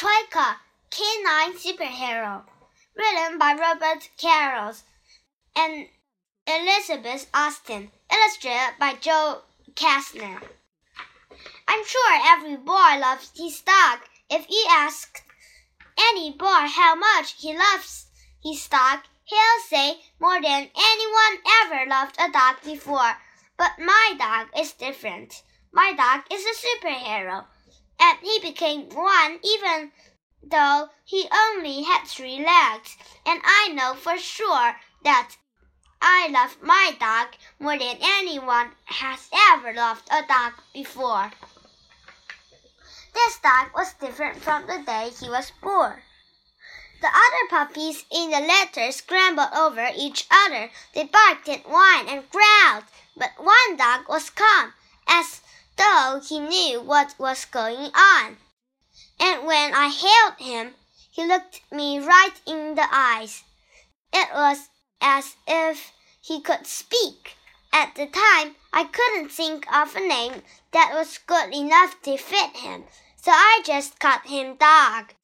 Troika, Canine Superhero, written by Robert Carroll and Elizabeth Austin, illustrated by Joe Kastner. I'm sure every boy loves his dog. If you ask any boy how much he loves his dog, he'll say more than anyone ever loved a dog before. But my dog is different. My dog is a superhero and he became one even though he only had three legs. And I know for sure that I love my dog more than anyone has ever loved a dog before. This dog was different from the day he was born. The other puppies in the litter scrambled over each other. They barked and whined and growled, but one dog was calm, as he knew what was going on. And when I hailed him, he looked me right in the eyes. It was as if he could speak. At the time, I couldn't think of a name that was good enough to fit him, so I just called him Dog.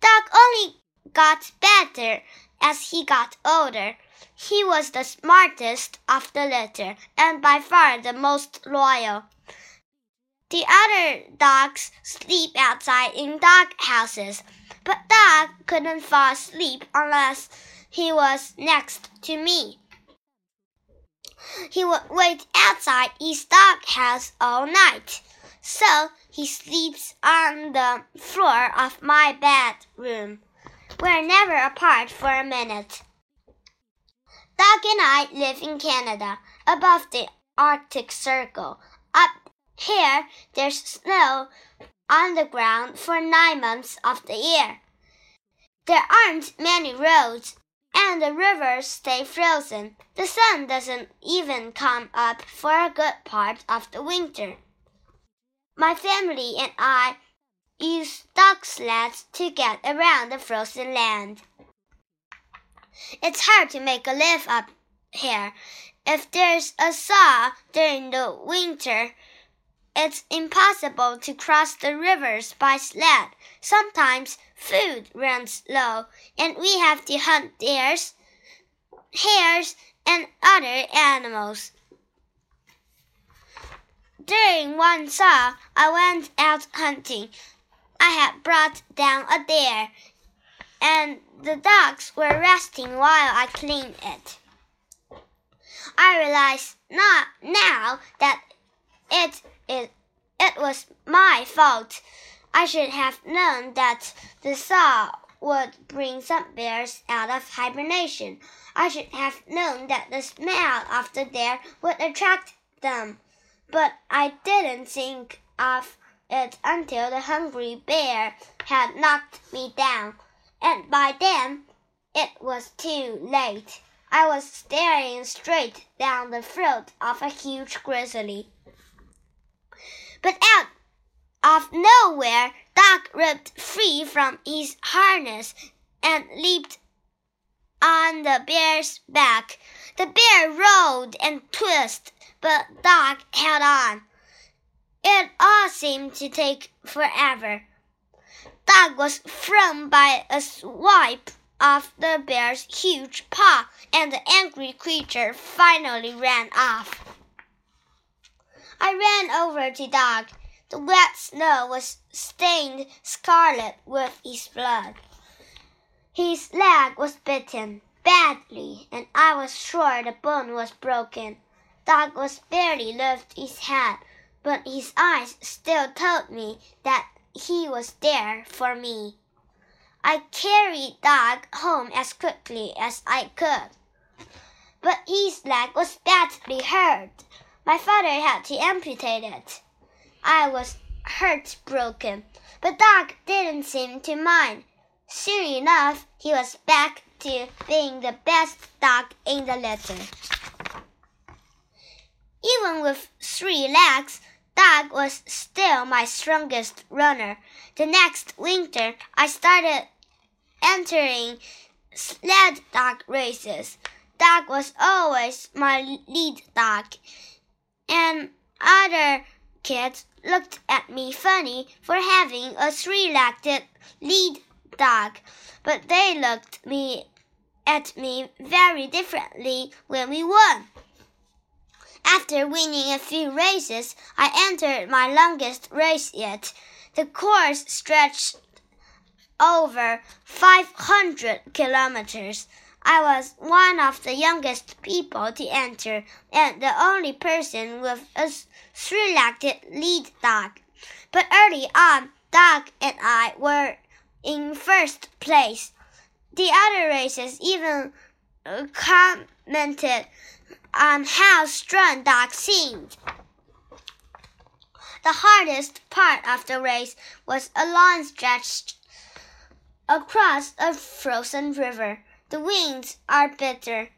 Dog only got better as he got older. He was the smartest of the litter and by far the most loyal. The other dogs sleep outside in dog houses, but Dog couldn't fall asleep unless he was next to me. He would wait outside his dog house all night, so he sleeps on the floor of my bedroom. We're never apart for a minute. Dog and I live in Canada, above the Arctic Circle. Up here, there's snow on the ground for nine months of the year. There aren't many roads, and the rivers stay frozen. The sun doesn't even come up for a good part of the winter. My family and I use dog sleds to get around the frozen land. It's hard to make a live up here. If there's a thaw during the winter, it's impossible to cross the rivers by sled. Sometimes food runs low, and we have to hunt deers, hares, and other animals. During one thaw, I went out hunting. I had brought down a deer, and the dogs were resting while I cleaned it. I realize not now that it it, it was my fault. I should have known that the thaw would bring some bears out of hibernation. I should have known that the smell of the deer would attract them. But I didn't think of it until the hungry bear had knocked me down, and by then it was too late. I was staring straight down the throat of a huge grizzly. But out of nowhere, Dog ripped free from his harness and leaped on the bear's back. The bear rolled and twisted, but Dog held on. It all seemed to take forever. Dog was thrown by a swipe of the bear's huge paw, and the angry creature finally ran off. I ran over to Dog. The wet snow was stained scarlet with his blood. His leg was bitten badly, and I was sure the bone was broken. Dog was barely lift his head, but his eyes still told me that he was there for me. I carried Dog home as quickly as I could, but his leg was badly hurt. My father had to amputate it. I was heartbroken, but Dog didn't seem to mind. Soon enough, he was back to being the best dog in the litter. Even with three legs, Dog was still my strongest runner. The next winter, I started entering sled dog races. Dog was always my lead dog and other kids looked at me funny for having a three-legged lead dog, but they looked me at me very differently when we won. After winning a few races, I entered my longest race yet. The course stretched over 500 kilometers. I was one of the youngest people to enter and the only person with a three-legged lead dog. But early on, Dog and I were in first place. The other races even uh, commented on how strong Dog seemed. The hardest part of the race was a long stretch across a frozen river. The winds are bitter.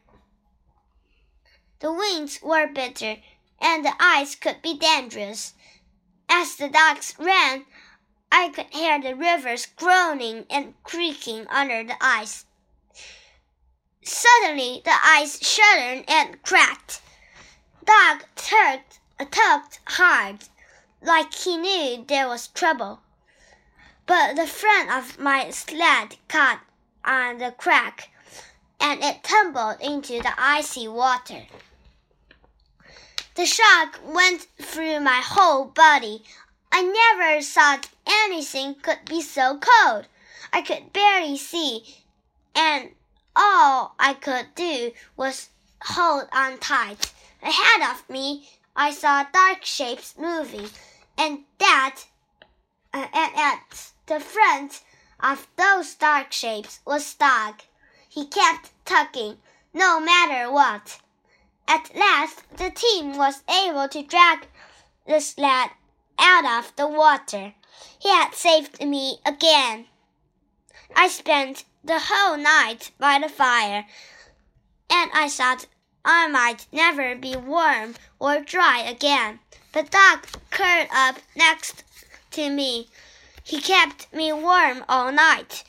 The winds were bitter, and the ice could be dangerous. As the dogs ran, I could hear the rivers groaning and creaking under the ice. Suddenly, the ice shuddered and cracked. Dog tugged, tugged hard, like he knew there was trouble. But the front of my sled caught on the crack, and it tumbled into the icy water. The shock went through my whole body. I never thought anything could be so cold. I could barely see, and all I could do was hold on tight. Ahead of me, I saw dark shapes moving, and that, uh, and at the front of those dark shapes was Dog. He kept tugging, no matter what. At last, the team was able to drag the sled out of the water. He had saved me again. I spent the whole night by the fire, and I thought I might never be warm or dry again. But Dog curled up next to me. He kept me warm all night.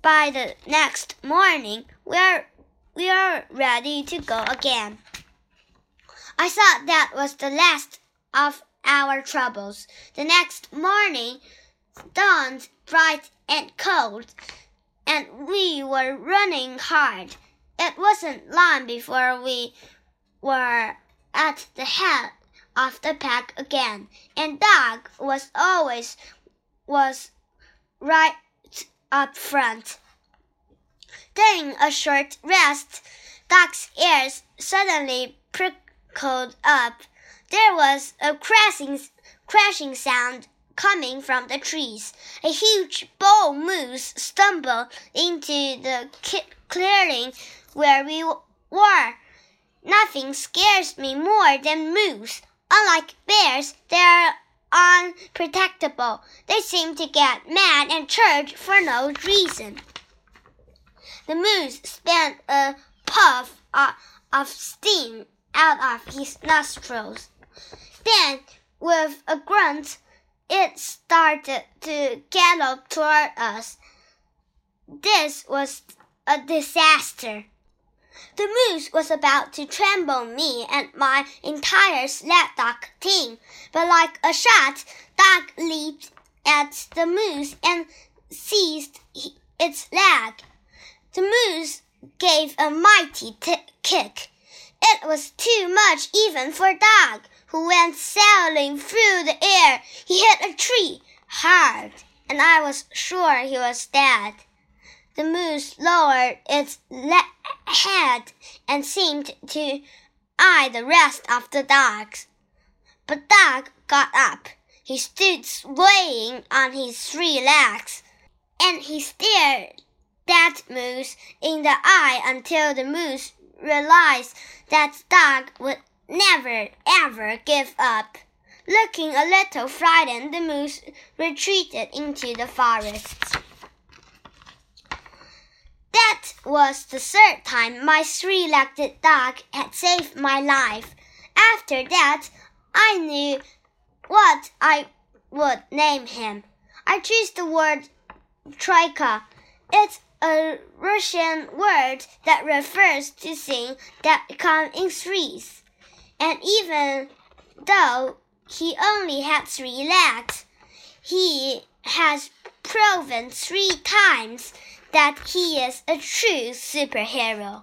By the next morning, we're, we're ready to go again. I thought that was the last of our troubles. The next morning dawned bright and cold, and we were running hard. It wasn't long before we were at the head of the pack again, and Dog was always was right up front. During a short rest, Dog's ears suddenly prickled up there was a crashing, crashing sound coming from the trees. A huge bull moose stumbled into the clearing where we were. Nothing scares me more than moose. Unlike bears, they're unprotectable. They seem to get mad and charge for no reason. The moose spent a puff of steam out of his nostrils. Then, with a grunt, it started to gallop toward us. This was a disaster. The moose was about to trample me and my entire sled dog team, but like a shot, Dog leaped at the moose and seized its leg. The moose gave a mighty kick. It was too much even for Dog who went sailing through the air. He hit a tree hard, and I was sure he was dead. The moose lowered its head and seemed to eye the rest of the dogs. But Dog got up. He stood swaying on his three legs, and he stared that moose in the eye until the moose realized that Dog would never, ever give up. Looking a little frightened, the moose retreated into the forest. That was the third time my three legged dog had saved my life. After that, I knew what I would name him. I chose the word troika. It's a Russian word that refers to things that come in threes and even though he only had three legs, he has proven three times that he is a true superhero.